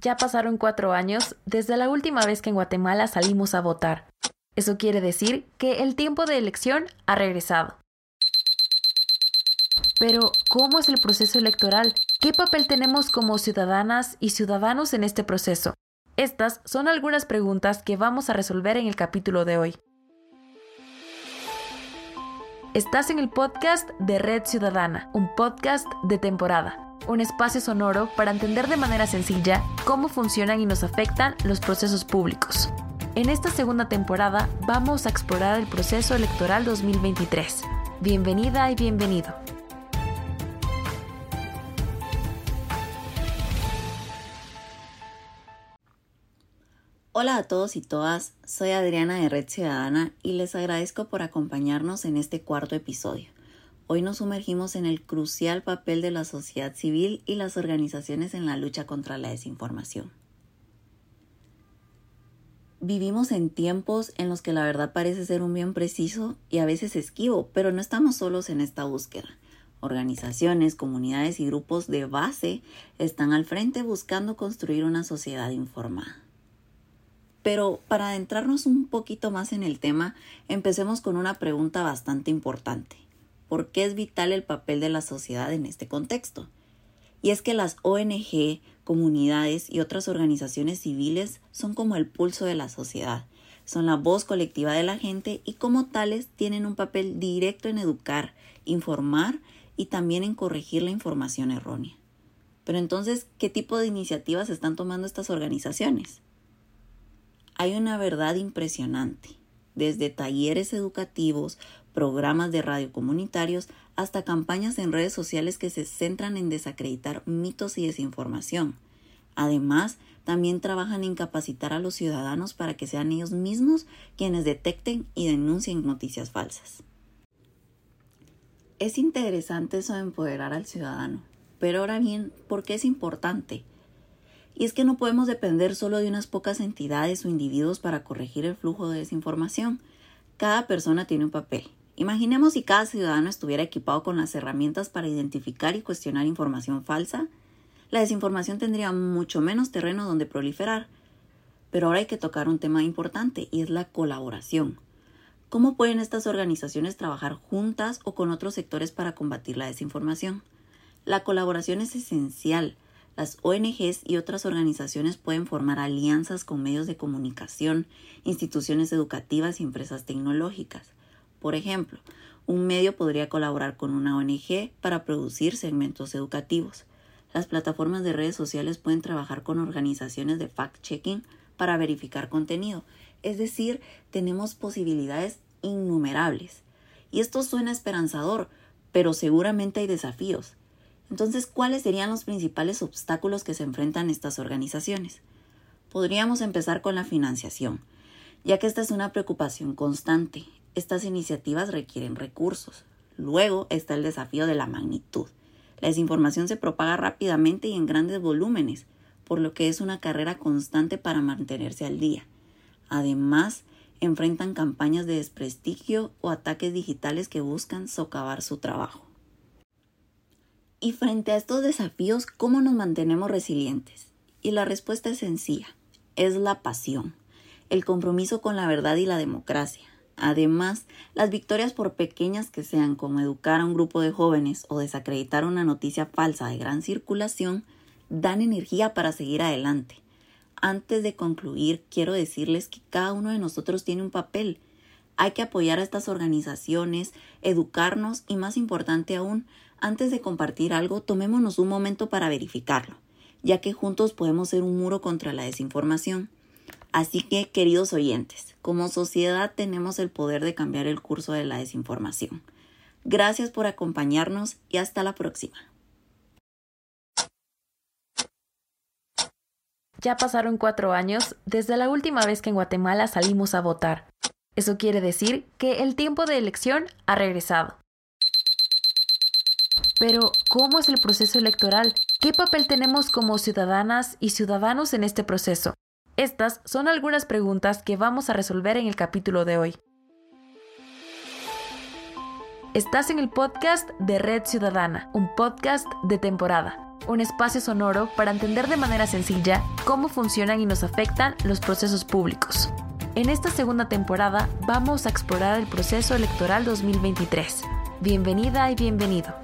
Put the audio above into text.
Ya pasaron cuatro años desde la última vez que en Guatemala salimos a votar. Eso quiere decir que el tiempo de elección ha regresado. Pero, ¿cómo es el proceso electoral? ¿Qué papel tenemos como ciudadanas y ciudadanos en este proceso? Estas son algunas preguntas que vamos a resolver en el capítulo de hoy. Estás en el podcast de Red Ciudadana, un podcast de temporada un espacio sonoro para entender de manera sencilla cómo funcionan y nos afectan los procesos públicos. En esta segunda temporada vamos a explorar el proceso electoral 2023. Bienvenida y bienvenido. Hola a todos y todas, soy Adriana de Red Ciudadana y les agradezco por acompañarnos en este cuarto episodio. Hoy nos sumergimos en el crucial papel de la sociedad civil y las organizaciones en la lucha contra la desinformación. Vivimos en tiempos en los que la verdad parece ser un bien preciso y a veces esquivo, pero no estamos solos en esta búsqueda. Organizaciones, comunidades y grupos de base están al frente buscando construir una sociedad informada. Pero para adentrarnos un poquito más en el tema, empecemos con una pregunta bastante importante por qué es vital el papel de la sociedad en este contexto. Y es que las ONG, comunidades y otras organizaciones civiles son como el pulso de la sociedad, son la voz colectiva de la gente y como tales tienen un papel directo en educar, informar y también en corregir la información errónea. Pero entonces, ¿qué tipo de iniciativas están tomando estas organizaciones? Hay una verdad impresionante desde talleres educativos, programas de radio comunitarios, hasta campañas en redes sociales que se centran en desacreditar mitos y desinformación. Además, también trabajan en capacitar a los ciudadanos para que sean ellos mismos quienes detecten y denuncien noticias falsas. Es interesante eso de empoderar al ciudadano, pero ahora bien, ¿por qué es importante? Y es que no podemos depender solo de unas pocas entidades o individuos para corregir el flujo de desinformación. Cada persona tiene un papel. Imaginemos si cada ciudadano estuviera equipado con las herramientas para identificar y cuestionar información falsa. La desinformación tendría mucho menos terreno donde proliferar. Pero ahora hay que tocar un tema importante y es la colaboración. ¿Cómo pueden estas organizaciones trabajar juntas o con otros sectores para combatir la desinformación? La colaboración es esencial las ONGs y otras organizaciones pueden formar alianzas con medios de comunicación, instituciones educativas y empresas tecnológicas. Por ejemplo, un medio podría colaborar con una ONG para producir segmentos educativos. Las plataformas de redes sociales pueden trabajar con organizaciones de fact-checking para verificar contenido. Es decir, tenemos posibilidades innumerables. Y esto suena esperanzador, pero seguramente hay desafíos. Entonces, ¿cuáles serían los principales obstáculos que se enfrentan estas organizaciones? Podríamos empezar con la financiación, ya que esta es una preocupación constante. Estas iniciativas requieren recursos. Luego está el desafío de la magnitud. La desinformación se propaga rápidamente y en grandes volúmenes, por lo que es una carrera constante para mantenerse al día. Además, enfrentan campañas de desprestigio o ataques digitales que buscan socavar su trabajo. Y frente a estos desafíos, ¿cómo nos mantenemos resilientes? Y la respuesta es sencilla, es la pasión, el compromiso con la verdad y la democracia. Además, las victorias por pequeñas que sean como educar a un grupo de jóvenes o desacreditar una noticia falsa de gran circulación, dan energía para seguir adelante. Antes de concluir, quiero decirles que cada uno de nosotros tiene un papel. Hay que apoyar a estas organizaciones, educarnos y, más importante aún, antes de compartir algo, tomémonos un momento para verificarlo, ya que juntos podemos ser un muro contra la desinformación. Así que, queridos oyentes, como sociedad tenemos el poder de cambiar el curso de la desinformación. Gracias por acompañarnos y hasta la próxima. Ya pasaron cuatro años desde la última vez que en Guatemala salimos a votar. Eso quiere decir que el tiempo de elección ha regresado. Pero, ¿cómo es el proceso electoral? ¿Qué papel tenemos como ciudadanas y ciudadanos en este proceso? Estas son algunas preguntas que vamos a resolver en el capítulo de hoy. Estás en el podcast de Red Ciudadana, un podcast de temporada un espacio sonoro para entender de manera sencilla cómo funcionan y nos afectan los procesos públicos. En esta segunda temporada vamos a explorar el proceso electoral 2023. Bienvenida y bienvenido.